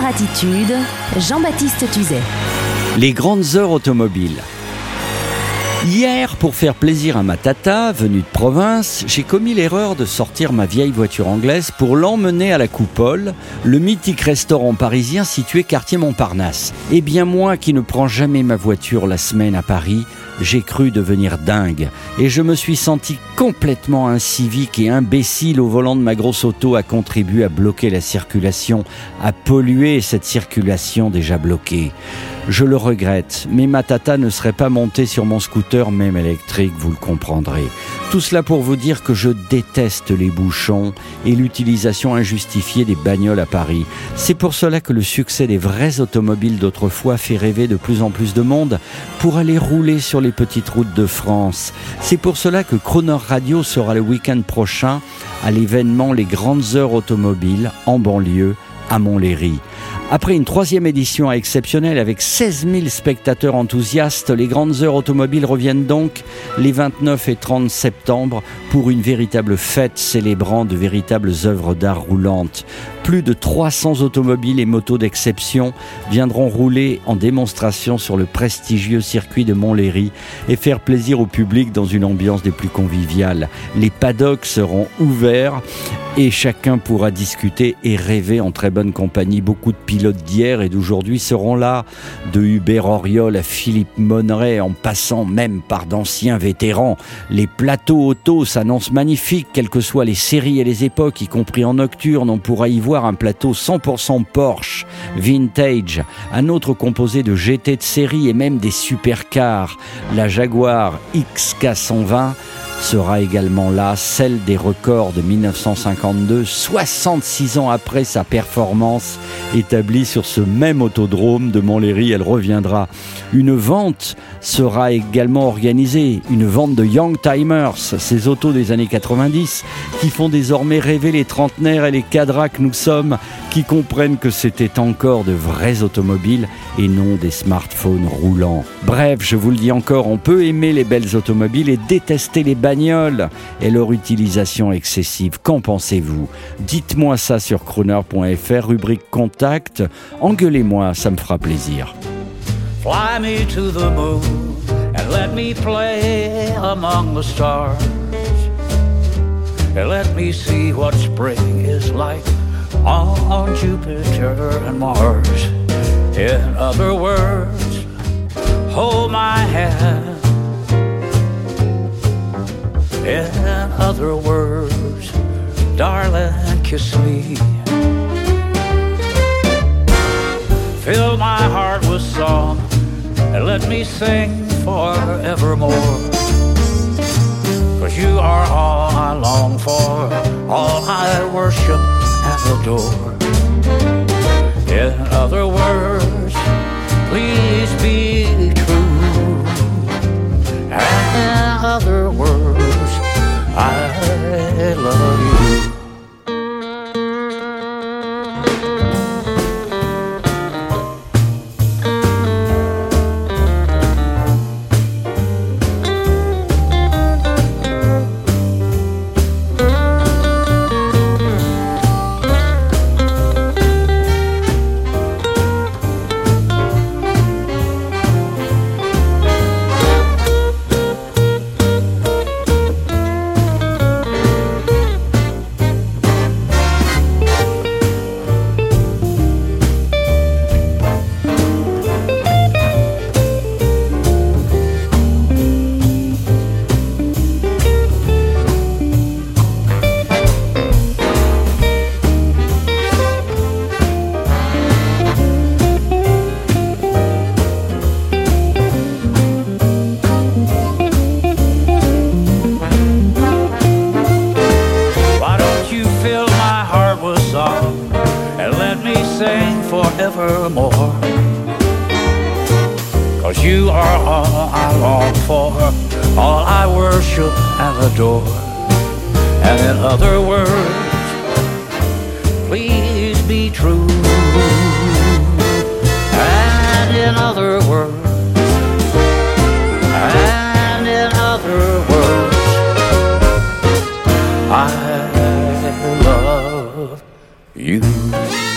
Crooner Attitude, Jean-Baptiste Tuzet. Les grandes heures automobiles. Hier, pour faire plaisir à ma tata, venue de province, j'ai commis l'erreur de sortir ma vieille voiture anglaise pour l'emmener à la Coupole, le mythique restaurant parisien situé quartier Montparnasse. Eh bien moi qui ne prends jamais ma voiture la semaine à Paris, j'ai cru devenir dingue et je me suis senti complètement incivique et imbécile au volant de ma grosse auto à contribuer à bloquer la circulation, à polluer cette circulation déjà bloquée. Je le regrette, mais ma tata ne serait pas montée sur mon scooter même électrique, vous le comprendrez. Tout cela pour vous dire que je déteste les bouchons et l'utilisation injustifiée des bagnoles à Paris. C'est pour cela que le succès des vraies automobiles d'autrefois fait rêver de plus en plus de monde pour aller rouler sur les petites routes de France. C'est pour cela que Croner Radio sera le week-end prochain à l'événement Les Grandes Heures Automobiles en banlieue à Montlhéry. Après une troisième édition exceptionnelle avec 16 000 spectateurs enthousiastes, les grandes heures automobiles reviennent donc les 29 et 30 septembre pour une véritable fête célébrant de véritables œuvres d'art roulantes. Plus de 300 automobiles et motos d'exception viendront rouler en démonstration sur le prestigieux circuit de Montlhéry et faire plaisir au public dans une ambiance des plus conviviales. Les paddocks seront ouverts et chacun pourra discuter et rêver en très bonne compagnie. Beaucoup de pilotes d'hier et d'aujourd'hui seront là, de Hubert Auriol à Philippe Monneret, en passant même par d'anciens vétérans. Les plateaux auto s'annoncent magnifiques, quelles que soient les séries et les époques, y compris en nocturne. On pourra y voir un plateau 100% Porsche, vintage, un autre composé de GT de série et même des supercars, la Jaguar XK120 sera également là, celle des records de 1952, 66 ans après sa performance établie sur ce même autodrome de Montlhéry, elle reviendra. Une vente sera également organisée, une vente de Young Timers, ces autos des années 90 qui font désormais rêver les trentenaires et les cadras que nous sommes, qui comprennent que c'était encore de vrais automobiles et non des smartphones roulants. Bref, je vous le dis encore, on peut aimer les belles automobiles et détester les et leur utilisation excessive. Qu'en pensez-vous? Dites-moi ça sur crooner.fr, rubrique contact. Engueulez-moi, ça me fera plaisir. Fly me to the moon and let me play among the stars. And let me see what spring is like on Jupiter and Mars. In other words, hold my hand. In other words, darling, kiss me. Fill my heart with song and let me sing forevermore. Cause you are all I long for, all I worship and adore. In other words, please be forevermore. Cause you are all I long for, all I worship and adore. And in other words, please be true. And in other words, and in other words, I love you.